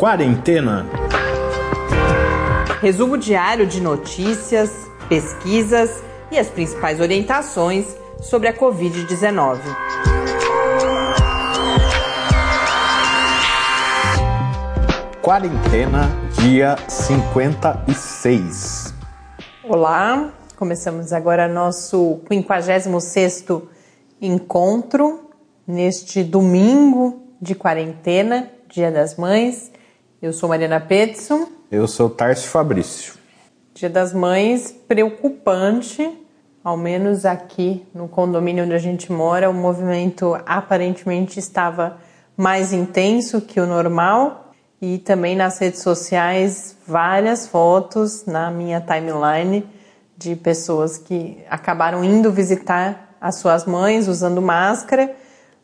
Quarentena. Resumo diário de notícias, pesquisas e as principais orientações sobre a Covid-19. Quarentena, dia 56. Olá, começamos agora nosso 56º encontro neste domingo de quarentena, Dia das Mães. Eu sou Mariana Petson. Eu sou Tarso Fabrício. Dia das Mães preocupante, ao menos aqui no condomínio onde a gente mora, o movimento aparentemente estava mais intenso que o normal e também nas redes sociais várias fotos na minha timeline de pessoas que acabaram indo visitar as suas mães usando máscara,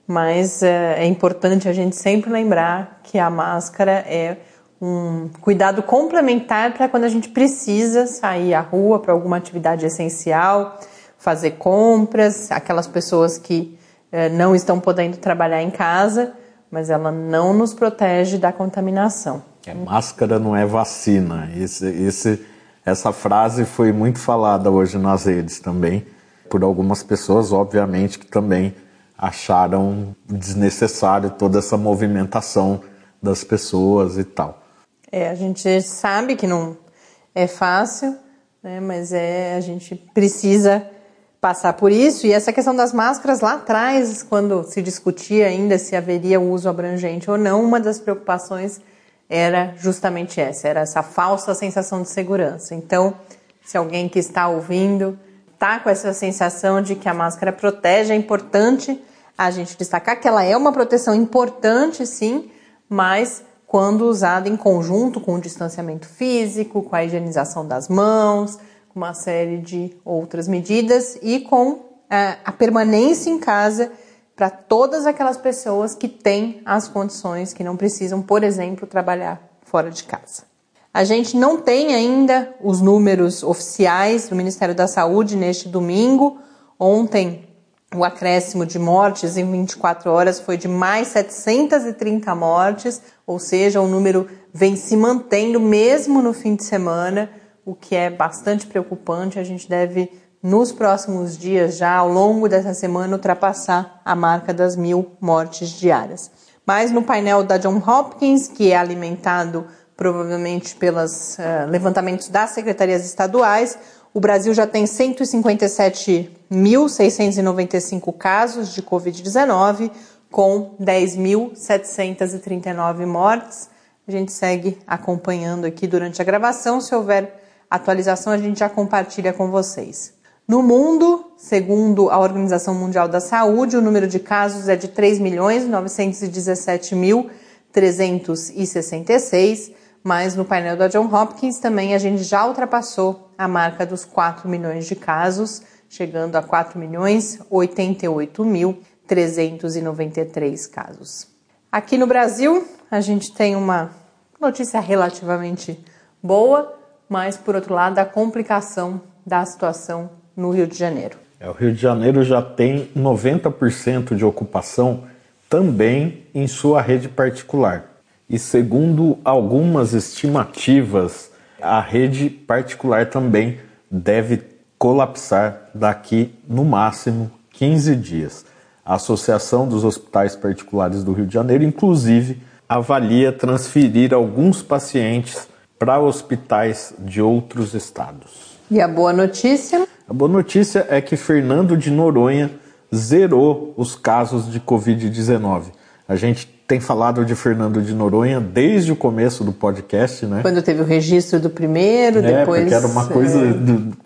mas é, é importante a gente sempre lembrar que a máscara é um cuidado complementar para quando a gente precisa sair à rua para alguma atividade essencial, fazer compras, aquelas pessoas que é, não estão podendo trabalhar em casa mas ela não nos protege da contaminação. É, máscara não é vacina. Esse, esse, essa frase foi muito falada hoje nas redes também, por algumas pessoas, obviamente, que também acharam desnecessário toda essa movimentação das pessoas e tal. É, a gente sabe que não é fácil, né, mas é, a gente precisa passar por isso. E essa questão das máscaras lá atrás, quando se discutia ainda se haveria uso abrangente ou não, uma das preocupações era justamente essa, era essa falsa sensação de segurança. Então, se alguém que está ouvindo está com essa sensação de que a máscara protege, é importante a gente destacar que ela é uma proteção importante, sim, mas quando usada em conjunto com o distanciamento físico, com a higienização das mãos, uma série de outras medidas e com é, a permanência em casa para todas aquelas pessoas que têm as condições, que não precisam, por exemplo, trabalhar fora de casa. A gente não tem ainda os números oficiais do Ministério da Saúde neste domingo. Ontem, o acréscimo de mortes em 24 horas foi de mais 730 mortes, ou seja, o número vem se mantendo mesmo no fim de semana o que é bastante preocupante. A gente deve, nos próximos dias, já ao longo dessa semana, ultrapassar a marca das mil mortes diárias. Mas no painel da John Hopkins, que é alimentado provavelmente pelos uh, levantamentos das secretarias estaduais, o Brasil já tem 157.695 casos de Covid-19, com 10.739 mortes. A gente segue acompanhando aqui durante a gravação. Se houver atualização a gente já compartilha com vocês. No mundo, segundo a Organização Mundial da Saúde, o número de casos é de 3.917.366, mas no painel da John Hopkins também a gente já ultrapassou a marca dos 4 milhões de casos, chegando a 4 milhões 88.393 casos. Aqui no Brasil, a gente tem uma notícia relativamente boa, mas por outro lado a complicação da situação no Rio de Janeiro. É, o Rio de Janeiro já tem 90% de ocupação também em sua rede particular. E segundo algumas estimativas, a rede particular também deve colapsar daqui no máximo 15 dias. A Associação dos Hospitais Particulares do Rio de Janeiro, inclusive, avalia transferir alguns pacientes para hospitais de outros estados. E a boa notícia? A boa notícia é que Fernando de Noronha zerou os casos de Covid-19. A gente tem falado de Fernando de Noronha desde o começo do podcast, né? Quando teve o registro do primeiro, é, depois. Porque era uma coisa é...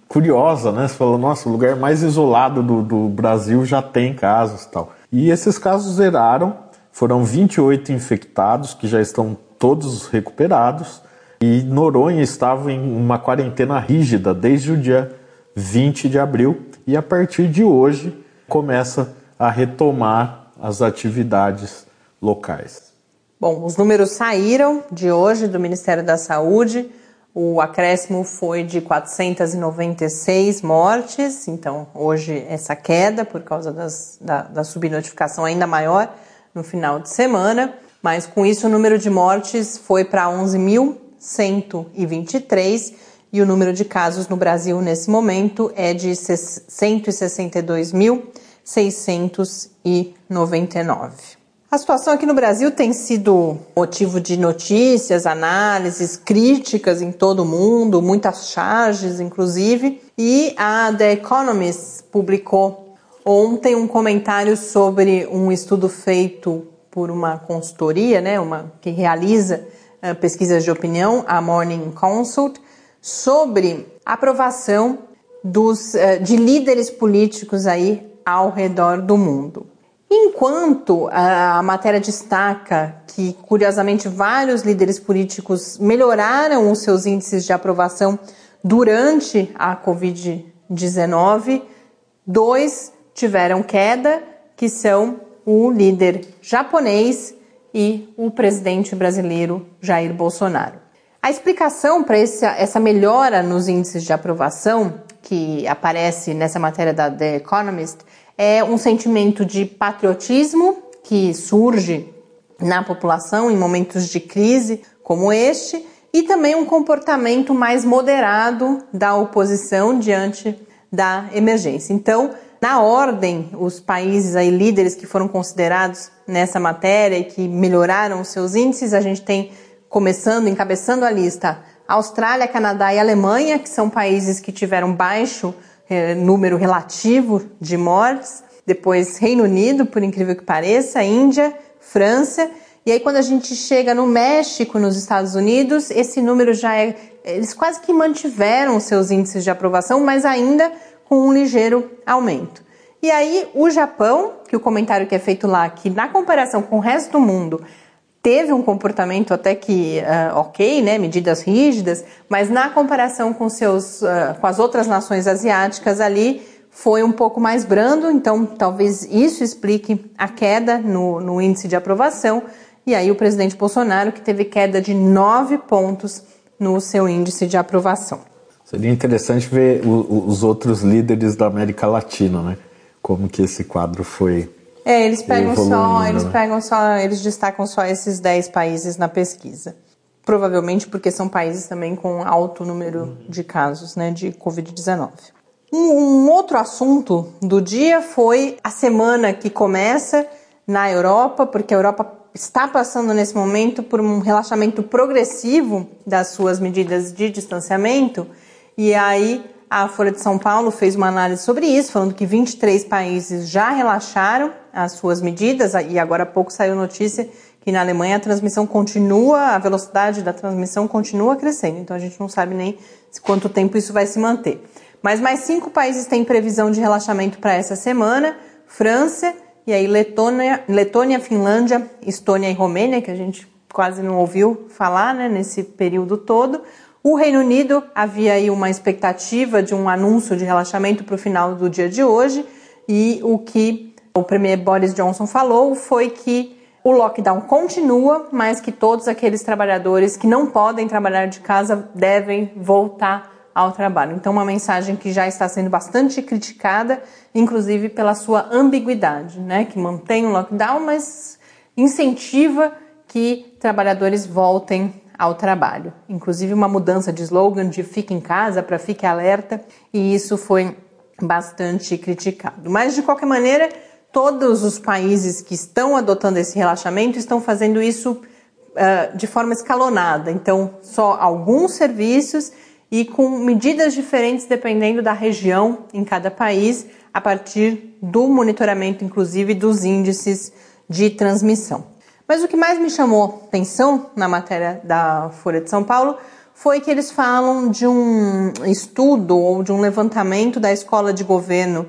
curiosa, né? Você falou, nossa, o lugar mais isolado do, do Brasil já tem casos e tal. E esses casos zeraram, foram 28 infectados que já estão todos recuperados. E Noronha estava em uma quarentena rígida desde o dia 20 de abril e a partir de hoje começa a retomar as atividades locais. Bom, os números saíram de hoje do Ministério da Saúde. O acréscimo foi de 496 mortes, então hoje essa queda por causa das, da, da subnotificação ainda maior no final de semana. Mas com isso o número de mortes foi para 11.123 e o número de casos no Brasil nesse momento é de 162.699. A situação aqui no Brasil tem sido motivo de notícias, análises, críticas em todo o mundo, muitas charges, inclusive. E a The Economist publicou ontem um comentário sobre um estudo feito por uma consultoria, né, uma que realiza uh, pesquisas de opinião, a Morning Consult, sobre aprovação dos, uh, de líderes políticos aí ao redor do mundo. Enquanto a matéria destaca que, curiosamente, vários líderes políticos melhoraram os seus índices de aprovação durante a Covid-19, dois tiveram queda, que são o líder japonês e o presidente brasileiro Jair Bolsonaro. A explicação para essa melhora nos índices de aprovação que aparece nessa matéria da The Economist é um sentimento de patriotismo que surge na população em momentos de crise como este e também um comportamento mais moderado da oposição diante da emergência. Então, na ordem, os países aí líderes que foram considerados nessa matéria e que melhoraram os seus índices, a gente tem começando, encabeçando a lista, Austrália, Canadá e Alemanha, que são países que tiveram baixo é, número relativo de mortes, depois Reino Unido, por incrível que pareça, Índia, França, e aí quando a gente chega no México, nos Estados Unidos, esse número já é, eles quase que mantiveram seus índices de aprovação, mas ainda com um ligeiro aumento. E aí o Japão, que o comentário que é feito lá, que na comparação com o resto do mundo teve um comportamento até que uh, ok, né, medidas rígidas, mas na comparação com seus, uh, com as outras nações asiáticas ali foi um pouco mais brando, então talvez isso explique a queda no, no índice de aprovação. E aí o presidente Bolsonaro que teve queda de nove pontos no seu índice de aprovação. Seria interessante ver o, os outros líderes da América Latina, né? Como que esse quadro foi é, eles pegam só, eles né? pegam só, eles destacam só esses 10 países na pesquisa. Provavelmente porque são países também com alto número de casos, né, de COVID-19. Um, um outro assunto do dia foi a semana que começa na Europa, porque a Europa está passando nesse momento por um relaxamento progressivo das suas medidas de distanciamento, e aí a Folha de São Paulo fez uma análise sobre isso, falando que 23 países já relaxaram as suas medidas, e agora há pouco saiu notícia que na Alemanha a transmissão continua, a velocidade da transmissão continua crescendo, então a gente não sabe nem quanto tempo isso vai se manter. Mas mais cinco países têm previsão de relaxamento para essa semana: França, e aí Letônia, Letônia, Finlândia, Estônia e Romênia, que a gente quase não ouviu falar né, nesse período todo. O Reino Unido havia aí uma expectativa de um anúncio de relaxamento para o final do dia de hoje, e o que o premier Boris Johnson falou foi que o lockdown continua, mas que todos aqueles trabalhadores que não podem trabalhar de casa devem voltar ao trabalho. Então, uma mensagem que já está sendo bastante criticada, inclusive pela sua ambiguidade, né? que mantém o lockdown, mas incentiva que trabalhadores voltem ao trabalho. Inclusive, uma mudança de slogan de fique em casa para fique alerta, e isso foi bastante criticado. Mas, de qualquer maneira, todos os países que estão adotando esse relaxamento estão fazendo isso uh, de forma escalonada. Então, só alguns serviços e com medidas diferentes dependendo da região em cada país, a partir do monitoramento, inclusive, dos índices de transmissão. Mas o que mais me chamou atenção na matéria da Folha de São Paulo foi que eles falam de um estudo ou de um levantamento da Escola de Governo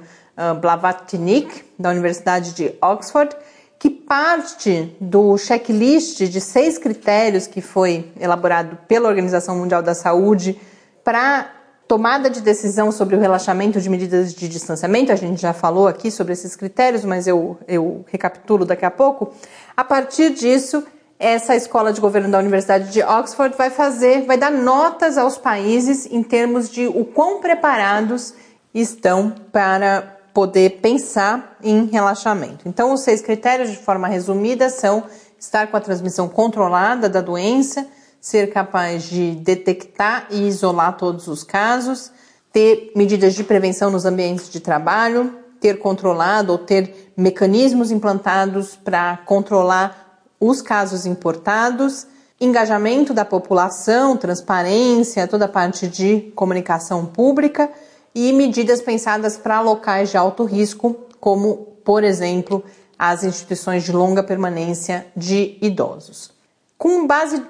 Blavatnik, da Universidade de Oxford, que parte do checklist de seis critérios que foi elaborado pela Organização Mundial da Saúde para tomada de decisão sobre o relaxamento de medidas de distanciamento, a gente já falou aqui sobre esses critérios, mas eu, eu recapitulo daqui a pouco. A partir disso, essa escola de governo da Universidade de Oxford vai fazer, vai dar notas aos países em termos de o quão preparados estão para poder pensar em relaxamento. Então, os seis critérios, de forma resumida, são estar com a transmissão controlada da doença, ser capaz de detectar e isolar todos os casos, ter medidas de prevenção nos ambientes de trabalho, ter controlado ou ter mecanismos implantados para controlar os casos importados, engajamento da população, transparência, toda a parte de comunicação pública e medidas pensadas para locais de alto risco, como, por exemplo, as instituições de longa permanência de idosos. Com base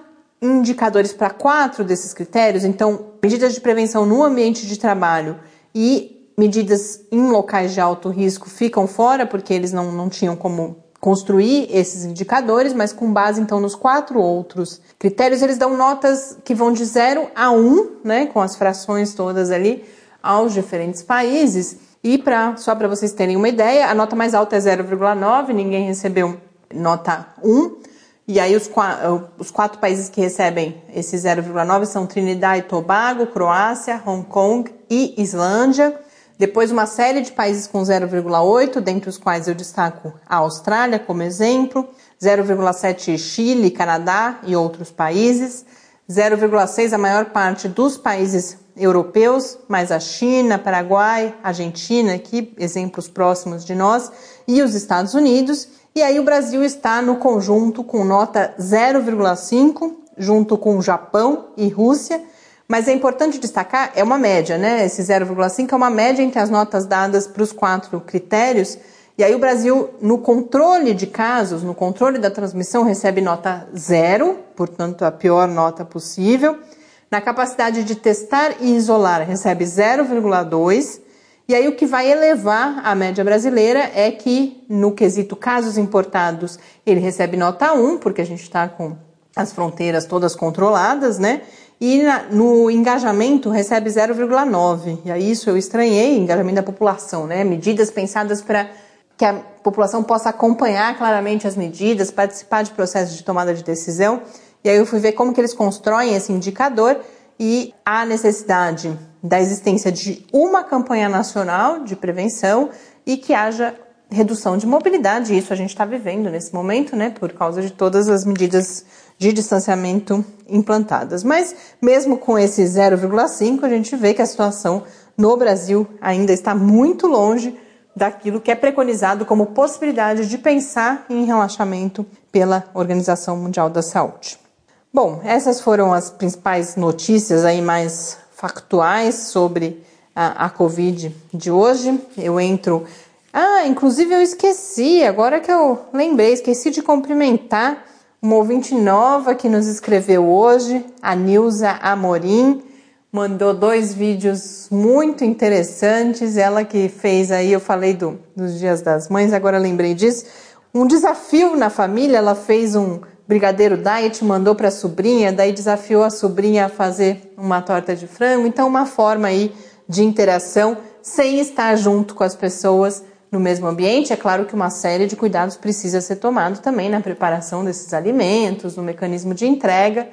em indicadores para quatro desses critérios, então, medidas de prevenção no ambiente de trabalho e medidas em locais de alto risco ficam fora, porque eles não, não tinham como construir esses indicadores, mas com base então nos quatro outros critérios, eles dão notas que vão de 0 a 1, um, né, com as frações todas ali, aos diferentes países. E para só para vocês terem uma ideia, a nota mais alta é 0,9, ninguém recebeu nota 1. E aí os, os quatro países que recebem esse 0,9 são Trinidad e Tobago, Croácia, Hong Kong e Islândia. Depois, uma série de países com 0,8, dentre os quais eu destaco a Austrália como exemplo, 0,7 Chile, Canadá e outros países, 0,6 a maior parte dos países europeus, mais a China, Paraguai, Argentina, aqui exemplos próximos de nós, e os Estados Unidos. E aí o Brasil está no conjunto com nota 0,5, junto com Japão e Rússia, mas é importante destacar, é uma média, né? Esse 0,5 é uma média entre as notas dadas para os quatro critérios. E aí o Brasil, no controle de casos, no controle da transmissão, recebe nota zero, portanto a pior nota possível. Na capacidade de testar e isolar, recebe 0,2. E aí o que vai elevar a média brasileira é que no quesito casos importados, ele recebe nota 1, porque a gente está com as fronteiras todas controladas, né? e na, no engajamento recebe 0,9. E aí isso eu estranhei, engajamento da população, né? Medidas pensadas para que a população possa acompanhar claramente as medidas, participar de processos de tomada de decisão. E aí eu fui ver como que eles constroem esse indicador e a necessidade da existência de uma campanha nacional de prevenção e que haja redução de mobilidade. Isso a gente está vivendo nesse momento, né? Por causa de todas as medidas de distanciamento implantadas. Mas mesmo com esse 0,5, a gente vê que a situação no Brasil ainda está muito longe daquilo que é preconizado como possibilidade de pensar em relaxamento pela Organização Mundial da Saúde. Bom, essas foram as principais notícias aí mais factuais sobre a, a Covid de hoje. Eu entro. Ah, inclusive eu esqueci, agora que eu lembrei, esqueci de cumprimentar uma ouvinte nova que nos escreveu hoje, a Nilza Amorim, mandou dois vídeos muito interessantes. Ela que fez aí, eu falei do, dos Dias das Mães, agora lembrei disso. Um desafio na família, ela fez um brigadeiro diet, mandou para a sobrinha, daí desafiou a sobrinha a fazer uma torta de frango. Então, uma forma aí de interação sem estar junto com as pessoas no mesmo ambiente, é claro que uma série de cuidados precisa ser tomado também na preparação desses alimentos, no mecanismo de entrega,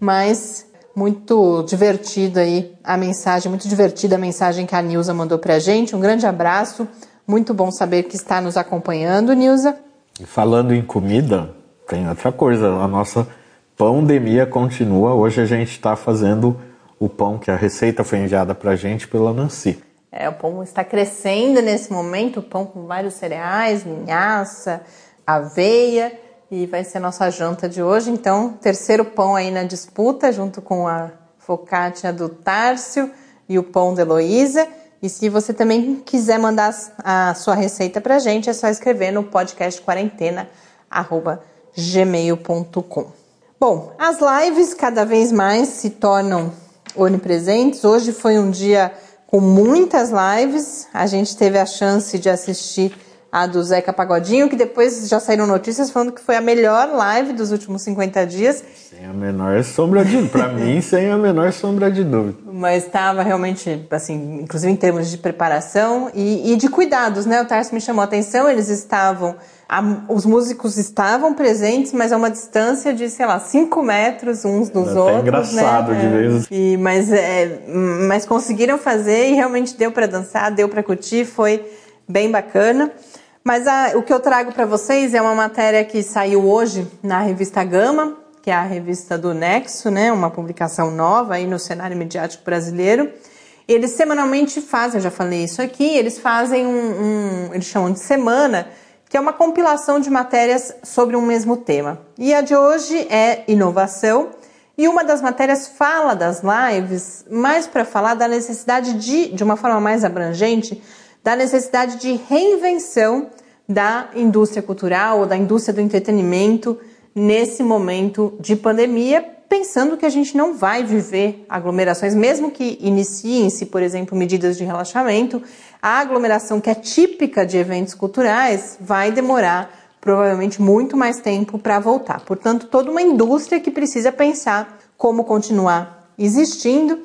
mas muito divertida aí a mensagem, muito divertida a mensagem que a Nilza mandou pra gente. Um grande abraço, muito bom saber que está nos acompanhando, Nilza. Falando em comida, tem outra coisa, a nossa pandemia continua. Hoje a gente está fazendo o pão que a receita foi enviada pra gente pela Nancy. É, o pão está crescendo nesse momento, o pão com vários cereais, linhaça, aveia, e vai ser a nossa janta de hoje. Então, terceiro pão aí na disputa, junto com a focaccia do Tárcio e o pão da Heloísa. E se você também quiser mandar a sua receita pra gente, é só escrever no podcast quarentena gmail.com. Bom, as lives cada vez mais se tornam onipresentes. Hoje foi um dia com muitas lives. A gente teve a chance de assistir a do Zeca Pagodinho, que depois já saíram notícias falando que foi a melhor live dos últimos 50 dias. Sem a menor sombra de dúvida. Para mim, sem a menor sombra de dúvida. Mas estava realmente, assim, inclusive em termos de preparação e, e de cuidados, né? O Tarso me chamou a atenção, eles estavam a, os músicos estavam presentes, mas a uma distância de, sei lá, 5 metros uns dos é outros. É engraçado né? de vez. E, mas, é, mas conseguiram fazer e realmente deu para dançar, deu para curtir, foi bem bacana. Mas a, o que eu trago para vocês é uma matéria que saiu hoje na revista Gama, que é a revista do Nexo, né? Uma publicação nova aí no cenário midiático brasileiro. Eles semanalmente fazem, eu já falei isso aqui, eles fazem um, um eles chamam de semana, que é uma compilação de matérias sobre um mesmo tema. E a de hoje é inovação. E uma das matérias fala das lives, mais para falar da necessidade de, de uma forma mais abrangente, da necessidade de reinvenção da indústria cultural ou da indústria do entretenimento nesse momento de pandemia, pensando que a gente não vai viver aglomerações, mesmo que iniciem-se, por exemplo, medidas de relaxamento, a aglomeração que é típica de eventos culturais vai demorar provavelmente muito mais tempo para voltar. Portanto, toda uma indústria que precisa pensar como continuar existindo.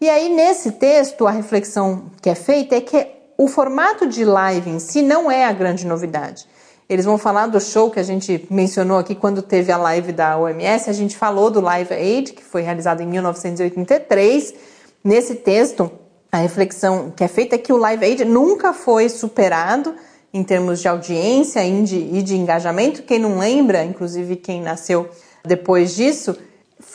E aí, nesse texto, a reflexão que é feita é que o formato de live em si não é a grande novidade. Eles vão falar do show que a gente mencionou aqui quando teve a live da OMS. A gente falou do Live Aid, que foi realizado em 1983. Nesse texto, a reflexão que é feita é que o Live Aid nunca foi superado em termos de audiência e de, engajamento. Quem não lembra, inclusive quem nasceu depois disso,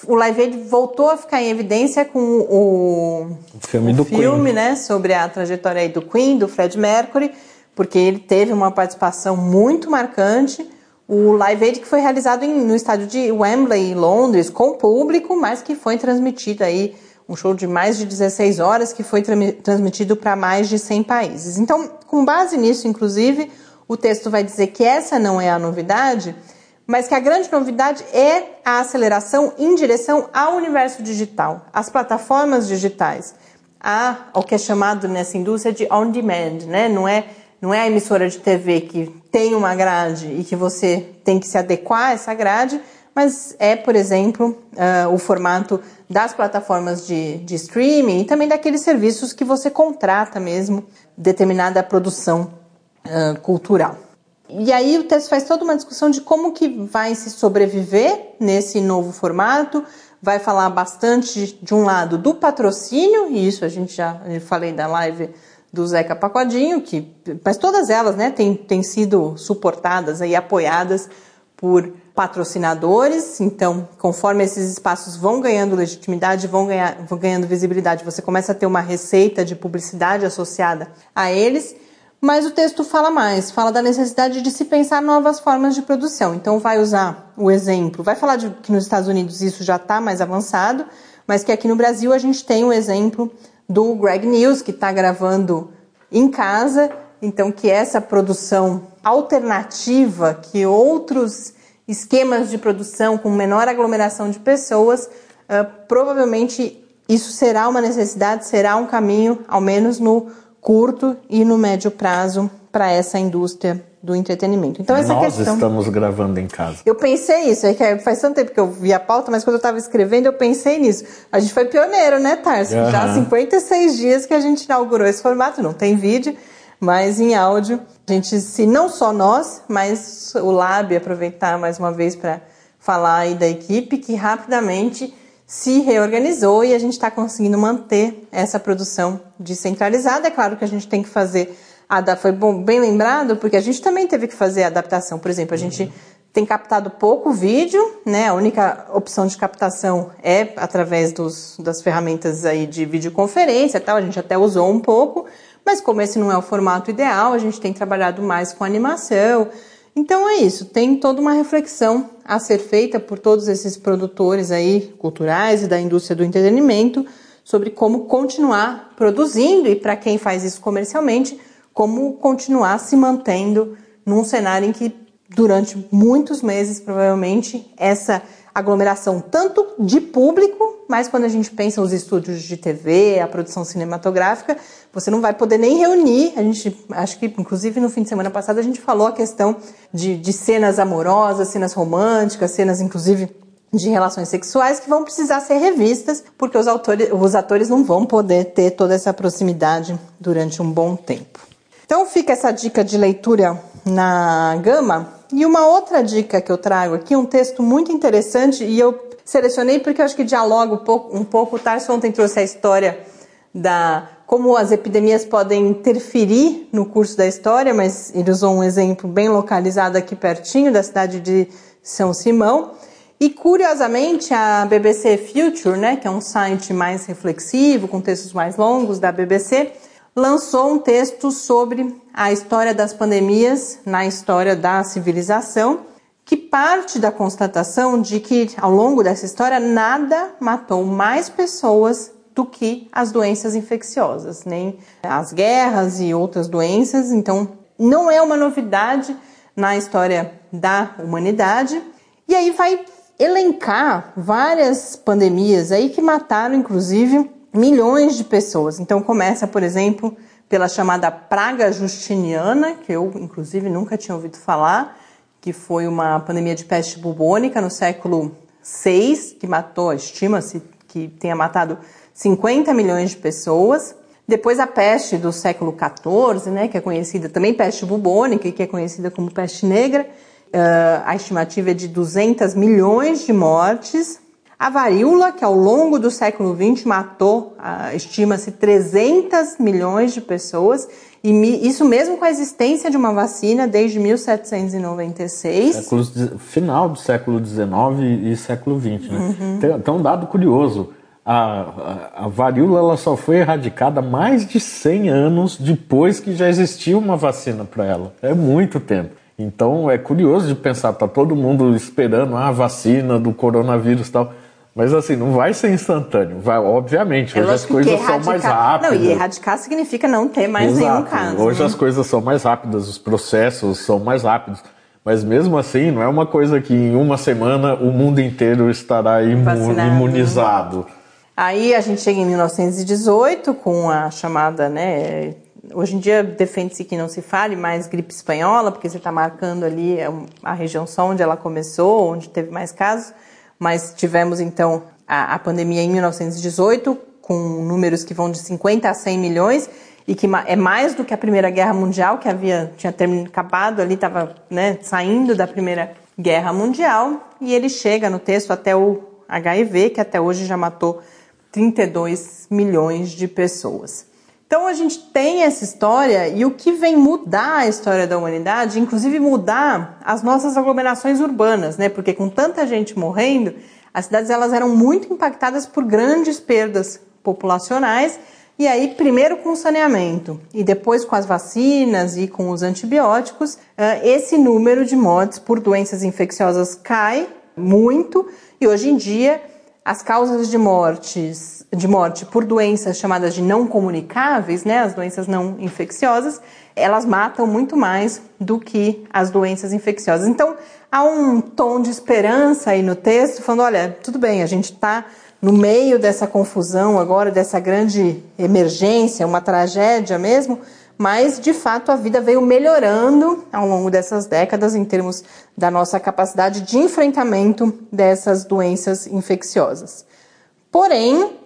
o Live Aid voltou a ficar em evidência com o, o filme, o do filme Queen. né, sobre a trajetória do Queen, do Fred Mercury, porque ele teve uma participação muito marcante. O Live Aid que foi realizado em, no estádio de Wembley, em Londres, com público, mas que foi transmitido aí, um show de mais de 16 horas, que foi tra transmitido para mais de 100 países. Então, com base nisso, inclusive, o texto vai dizer que essa não é a novidade, mas que a grande novidade é a aceleração em direção ao universo digital, às plataformas digitais, a, ao que é chamado nessa indústria de on demand, né? Não é, não é a emissora de TV que tem uma grade e que você tem que se adequar a essa grade, mas é, por exemplo, uh, o formato das plataformas de, de streaming e também daqueles serviços que você contrata mesmo determinada produção uh, cultural. E aí o texto faz toda uma discussão de como que vai se sobreviver nesse novo formato, vai falar bastante, de um lado, do patrocínio, e isso a gente já falei da live do Zeca Pagodinho, que, mas todas elas né, têm, têm sido suportadas e apoiadas por patrocinadores, então conforme esses espaços vão ganhando legitimidade, vão, ganhar, vão ganhando visibilidade, você começa a ter uma receita de publicidade associada a eles, mas o texto fala mais, fala da necessidade de se pensar novas formas de produção. Então vai usar o exemplo, vai falar de que nos Estados Unidos isso já está mais avançado, mas que aqui no Brasil a gente tem o exemplo do Greg News, que está gravando em casa, então que essa produção alternativa, que outros esquemas de produção com menor aglomeração de pessoas, uh, provavelmente isso será uma necessidade, será um caminho, ao menos no curto e no médio prazo para essa indústria do entretenimento. Então essa Nós questão, estamos gravando em casa. Eu pensei isso, é que faz tanto tempo que eu vi a pauta, mas quando eu estava escrevendo eu pensei nisso. A gente foi pioneiro, né, Tarso? Uhum. Já há 56 dias que a gente inaugurou esse formato, não tem vídeo, mas em áudio. A gente, se não só nós, mas o Lab, aproveitar mais uma vez para falar aí da equipe, que rapidamente se reorganizou e a gente está conseguindo manter essa produção descentralizada. É claro que a gente tem que fazer. Foi bom, bem lembrado, porque a gente também teve que fazer adaptação. Por exemplo, a gente tem captado pouco vídeo, né? A única opção de captação é através dos, das ferramentas aí de videoconferência tal. A gente até usou um pouco, mas como esse não é o formato ideal, a gente tem trabalhado mais com animação. Então é isso, tem toda uma reflexão a ser feita por todos esses produtores aí culturais e da indústria do entretenimento sobre como continuar produzindo e para quem faz isso comercialmente, como continuar se mantendo num cenário em que durante muitos meses provavelmente essa aglomeração tanto de público, mas quando a gente pensa os estúdios de TV, a produção cinematográfica, você não vai poder nem reunir. A gente, acho que inclusive no fim de semana passado a gente falou a questão de, de cenas amorosas, cenas românticas, cenas inclusive de relações sexuais que vão precisar ser revistas, porque os, autores, os atores não vão poder ter toda essa proximidade durante um bom tempo. Então fica essa dica de leitura na Gama. E uma outra dica que eu trago aqui, um texto muito interessante, e eu selecionei porque eu acho que dialoga um pouco, um pouco o Tarso ontem trouxe a história da como as epidemias podem interferir no curso da história, mas ele usou um exemplo bem localizado aqui pertinho da cidade de São Simão. E curiosamente, a BBC Future, né, que é um site mais reflexivo, com textos mais longos da BBC, lançou um texto sobre a história das pandemias na história da civilização, que parte da constatação de que ao longo dessa história nada matou mais pessoas do que as doenças infecciosas, nem as guerras e outras doenças. Então, não é uma novidade na história da humanidade. E aí vai elencar várias pandemias aí que mataram, inclusive, milhões de pessoas. Então, começa, por exemplo, pela chamada praga justiniana, que eu, inclusive, nunca tinha ouvido falar, que foi uma pandemia de peste bubônica no século VI, que matou, estima-se que tenha matado 50 milhões de pessoas. Depois a peste do século XIV, né, que é conhecida também peste bubônica, que é conhecida como peste negra. Uh, a estimativa é de 200 milhões de mortes. A varíola, que ao longo do século XX matou, uh, estima-se, 300 milhões de pessoas. E isso mesmo com a existência de uma vacina desde 1796. Séculos, final do século XIX e século XX. Né? Uhum. Tem, tem um dado curioso a, a, varíola ela só foi erradicada mais de 100 anos depois que já existia uma vacina para ela. É muito tempo. Então é curioso de pensar, tá todo mundo esperando ah, a vacina do coronavírus e tal. Mas assim, não vai ser instantâneo. Vai, obviamente, hoje as coisas são mais rápidas. Não, e erradicar significa não ter mais Exato. nenhum caso. Hoje né? as coisas são mais rápidas, os processos são mais rápidos. Mas mesmo assim, não é uma coisa que em uma semana o mundo inteiro estará imu Vacinado. imunizado. Aí a gente chega em 1918 com a chamada, né? Hoje em dia defende-se que não se fale mais gripe espanhola, porque você está marcando ali é a região só onde ela começou, onde teve mais casos. Mas tivemos então a, a pandemia em 1918, com números que vão de 50 a 100 milhões e que é mais do que a Primeira Guerra Mundial, que havia tinha terminado, acabado ali, estava né, saindo da Primeira Guerra Mundial, e ele chega no texto até o HIV, que até hoje já matou 32 milhões de pessoas. Então a gente tem essa história e o que vem mudar a história da humanidade, inclusive mudar as nossas aglomerações urbanas, né? Porque com tanta gente morrendo, as cidades elas eram muito impactadas por grandes perdas populacionais e aí primeiro com o saneamento e depois com as vacinas e com os antibióticos, esse número de mortes por doenças infecciosas cai muito e hoje em dia as causas de mortes, de morte por doenças chamadas de não comunicáveis, né, as doenças não infecciosas, elas matam muito mais do que as doenças infecciosas. Então, há um tom de esperança aí no texto, falando, olha, tudo bem, a gente está no meio dessa confusão agora, dessa grande emergência, uma tragédia mesmo, mas de fato a vida veio melhorando ao longo dessas décadas em termos da nossa capacidade de enfrentamento dessas doenças infecciosas. Porém,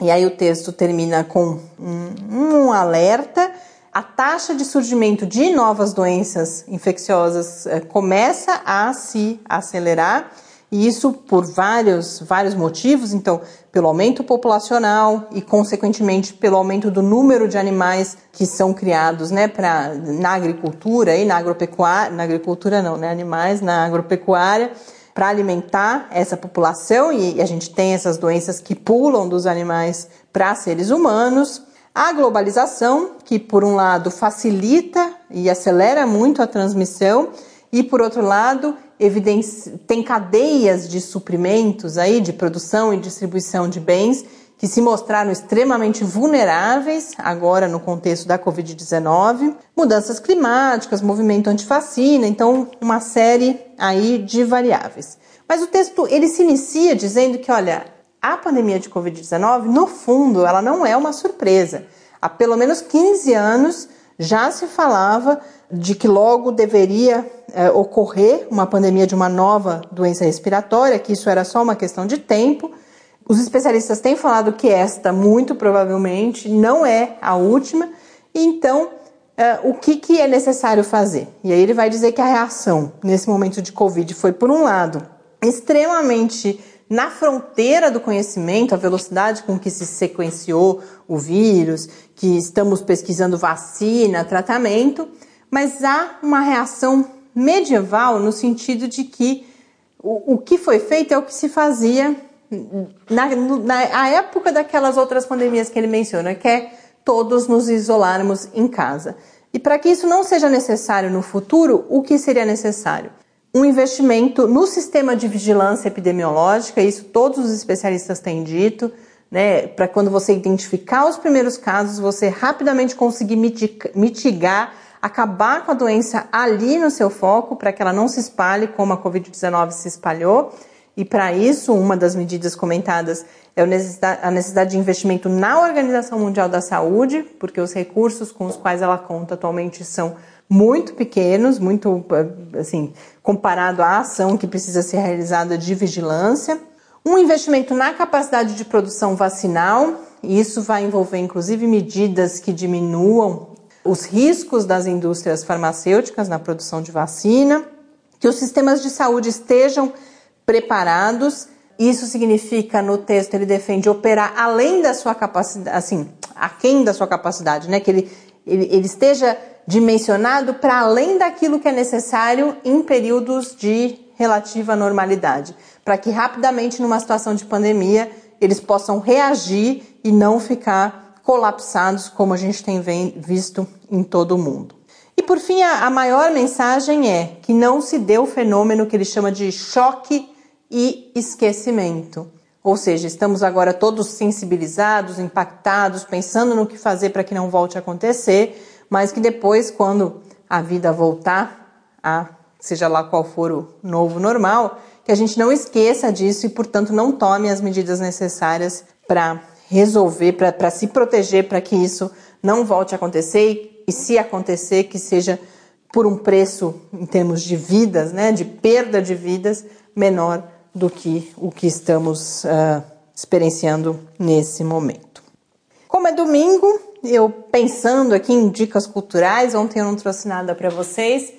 e aí o texto termina com um, um alerta, a taxa de surgimento de novas doenças infecciosas eh, começa a se acelerar e isso por vários, vários motivos, então, pelo aumento populacional e, consequentemente, pelo aumento do número de animais que são criados né, pra, na agricultura e na agropecuária, na agricultura não, né, animais na agropecuária, para alimentar essa população e a gente tem essas doenças que pulam dos animais para seres humanos. A globalização, que por um lado facilita e acelera muito a transmissão, e por outro lado tem cadeias de suprimentos aí, de produção e distribuição de bens que se mostraram extremamente vulneráveis agora no contexto da Covid-19, mudanças climáticas, movimento antifacina, então uma série aí de variáveis. Mas o texto ele se inicia dizendo que, olha, a pandemia de Covid-19, no fundo, ela não é uma surpresa. Há pelo menos 15 anos já se falava de que logo deveria é, ocorrer uma pandemia de uma nova doença respiratória, que isso era só uma questão de tempo. Os especialistas têm falado que esta, muito provavelmente, não é a última. Então, é, o que, que é necessário fazer? E aí ele vai dizer que a reação nesse momento de Covid foi, por um lado, extremamente na fronteira do conhecimento, a velocidade com que se sequenciou o vírus, que estamos pesquisando vacina, tratamento, mas há uma reação medieval no sentido de que o, o que foi feito é o que se fazia na, na época daquelas outras pandemias que ele menciona, que é todos nos isolarmos em casa. E para que isso não seja necessário no futuro, o que seria necessário? Um investimento no sistema de vigilância epidemiológica, isso todos os especialistas têm dito, né? Para quando você identificar os primeiros casos, você rapidamente conseguir mitigar, acabar com a doença ali no seu foco, para que ela não se espalhe como a Covid-19 se espalhou. E para isso, uma das medidas comentadas é a necessidade de investimento na Organização Mundial da Saúde, porque os recursos com os quais ela conta atualmente são muito pequenos, muito assim, comparado à ação que precisa ser realizada de vigilância. Um investimento na capacidade de produção vacinal, e isso vai envolver inclusive medidas que diminuam os riscos das indústrias farmacêuticas na produção de vacina, que os sistemas de saúde estejam preparados isso significa, no texto, ele defende operar além da sua capacidade, assim, aquém da sua capacidade, né? Que ele, ele, ele esteja dimensionado para além daquilo que é necessário em períodos de relativa normalidade, para que rapidamente, numa situação de pandemia, eles possam reagir e não ficar colapsados, como a gente tem visto em todo o mundo. E por fim, a, maior mensagem é que não se dê o fenômeno que ele chama de choque e esquecimento. Ou seja, estamos agora todos sensibilizados, impactados, pensando no que fazer para que não volte a acontecer, mas que depois, quando a vida voltar a seja lá qual for o novo normal, que a gente não esqueça disso e, portanto, não tome as medidas necessárias para resolver, para se proteger, para que isso não volte a acontecer e, se acontecer, que seja por um preço em termos de vidas, né, de perda de vidas menor do que o que estamos uh, experienciando nesse momento. Como é domingo, eu pensando aqui em dicas culturais, ontem eu não trouxe nada para vocês,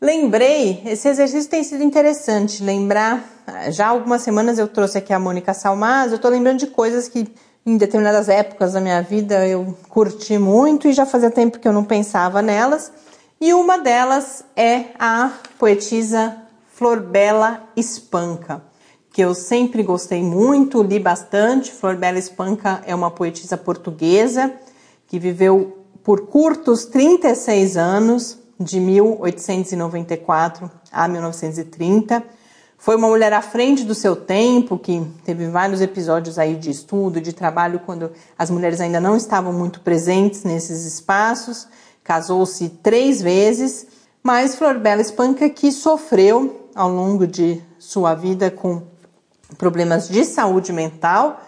lembrei, esse exercício tem sido interessante, lembrar, já há algumas semanas eu trouxe aqui a Mônica Salmaz, eu estou lembrando de coisas que em determinadas épocas da minha vida eu curti muito e já fazia tempo que eu não pensava nelas, e uma delas é a poetisa Flor Bela Espanca, que eu sempre gostei muito, li bastante. Flor Bela Espanca é uma poetisa portuguesa que viveu por curtos 36 anos, de 1894 a 1930. Foi uma mulher à frente do seu tempo, que teve vários episódios aí de estudo, de trabalho, quando as mulheres ainda não estavam muito presentes nesses espaços. Casou-se três vezes, mas Flor Bela Espanca que sofreu ao longo de sua vida com problemas de saúde mental,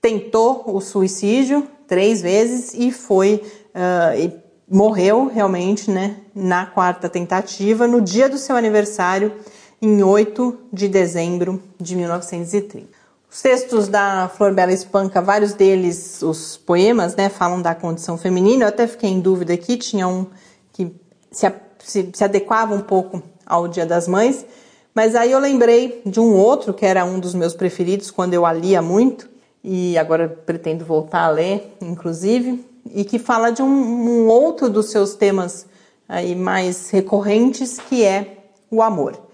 tentou o suicídio três vezes e foi uh, e morreu realmente né, na quarta tentativa, no dia do seu aniversário, em 8 de dezembro de 1930. Os textos da Flor Bela Espanca, vários deles, os poemas, né, falam da condição feminina. Eu até fiquei em dúvida aqui, tinha um que se, se, se adequava um pouco ao Dia das Mães. Mas aí eu lembrei de um outro que era um dos meus preferidos quando eu a lia muito, e agora pretendo voltar a ler, inclusive, e que fala de um, um outro dos seus temas aí mais recorrentes, que é o amor.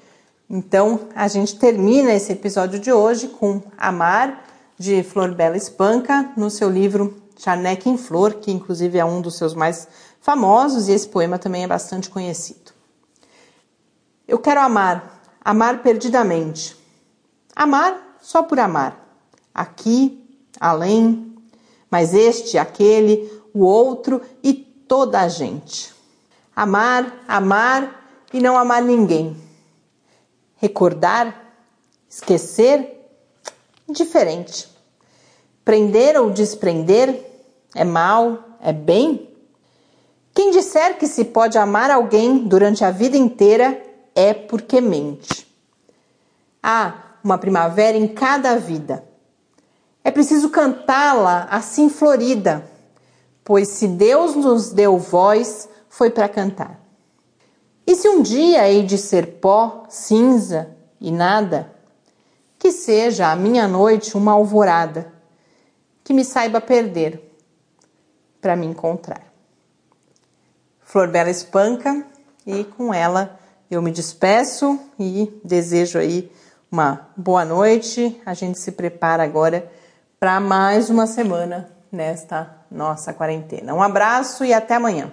Então, a gente termina esse episódio de hoje com Amar, de Flor Bela Espanca, no seu livro Charneca em Flor, que inclusive é um dos seus mais famosos, e esse poema também é bastante conhecido. Eu quero amar, amar perdidamente. Amar só por amar. Aqui, além, mas este, aquele, o outro e toda a gente. Amar, amar e não amar ninguém. Recordar, esquecer, diferente. Prender ou desprender é mal, é bem? Quem disser que se pode amar alguém durante a vida inteira é porque mente. Há uma primavera em cada vida. É preciso cantá-la assim florida, pois se Deus nos deu voz, foi para cantar. E se um dia hei de ser pó, cinza e nada, Que seja a minha noite uma alvorada, que me saiba perder para me encontrar. Flor Bela Espanca e com ela eu me despeço e desejo aí uma boa noite. A gente se prepara agora para mais uma semana nesta nossa quarentena. Um abraço e até amanhã.